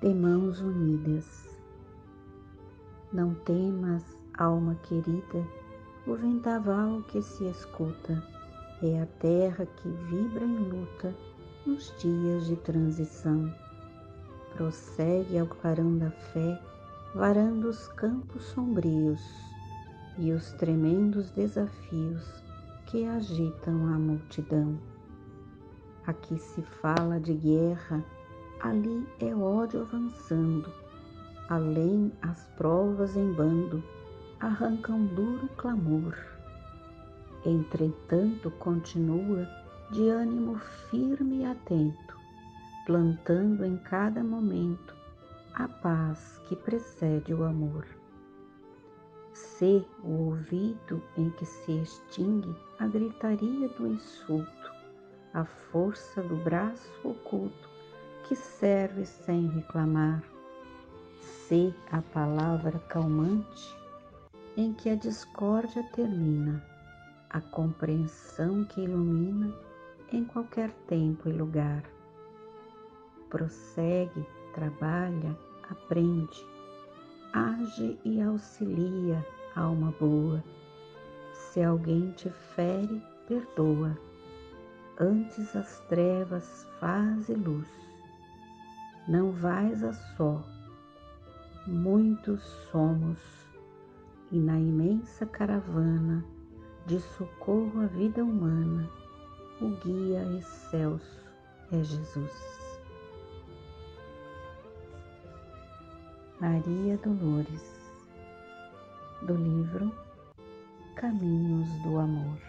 de mãos unidas. Não temas, alma querida, o vendaval que se escuta é a terra que vibra em luta nos dias de transição. Prossegue ao clarão da fé, varando os campos sombrios e os tremendos desafios que agitam a multidão. Aqui se fala de guerra, ali é ódio avançando, além as provas em bando arrancam duro clamor. Entretanto, continua de ânimo firme e atento, plantando em cada momento a paz que precede o amor. Se o ouvido em que se extingue a gritaria do insulto, a força do braço oculto que serve sem reclamar, se a palavra calmante em que a discórdia termina, a compreensão que ilumina em qualquer tempo e lugar. Prossegue, trabalha, aprende, age e auxilia, alma boa. Se alguém te fere, perdoa. Antes as trevas faz luz. Não vais a só, muitos somos, e na imensa caravana de socorro à vida humana, o guia excelso é Jesus. Maria Dolores, do livro Caminhos do Amor.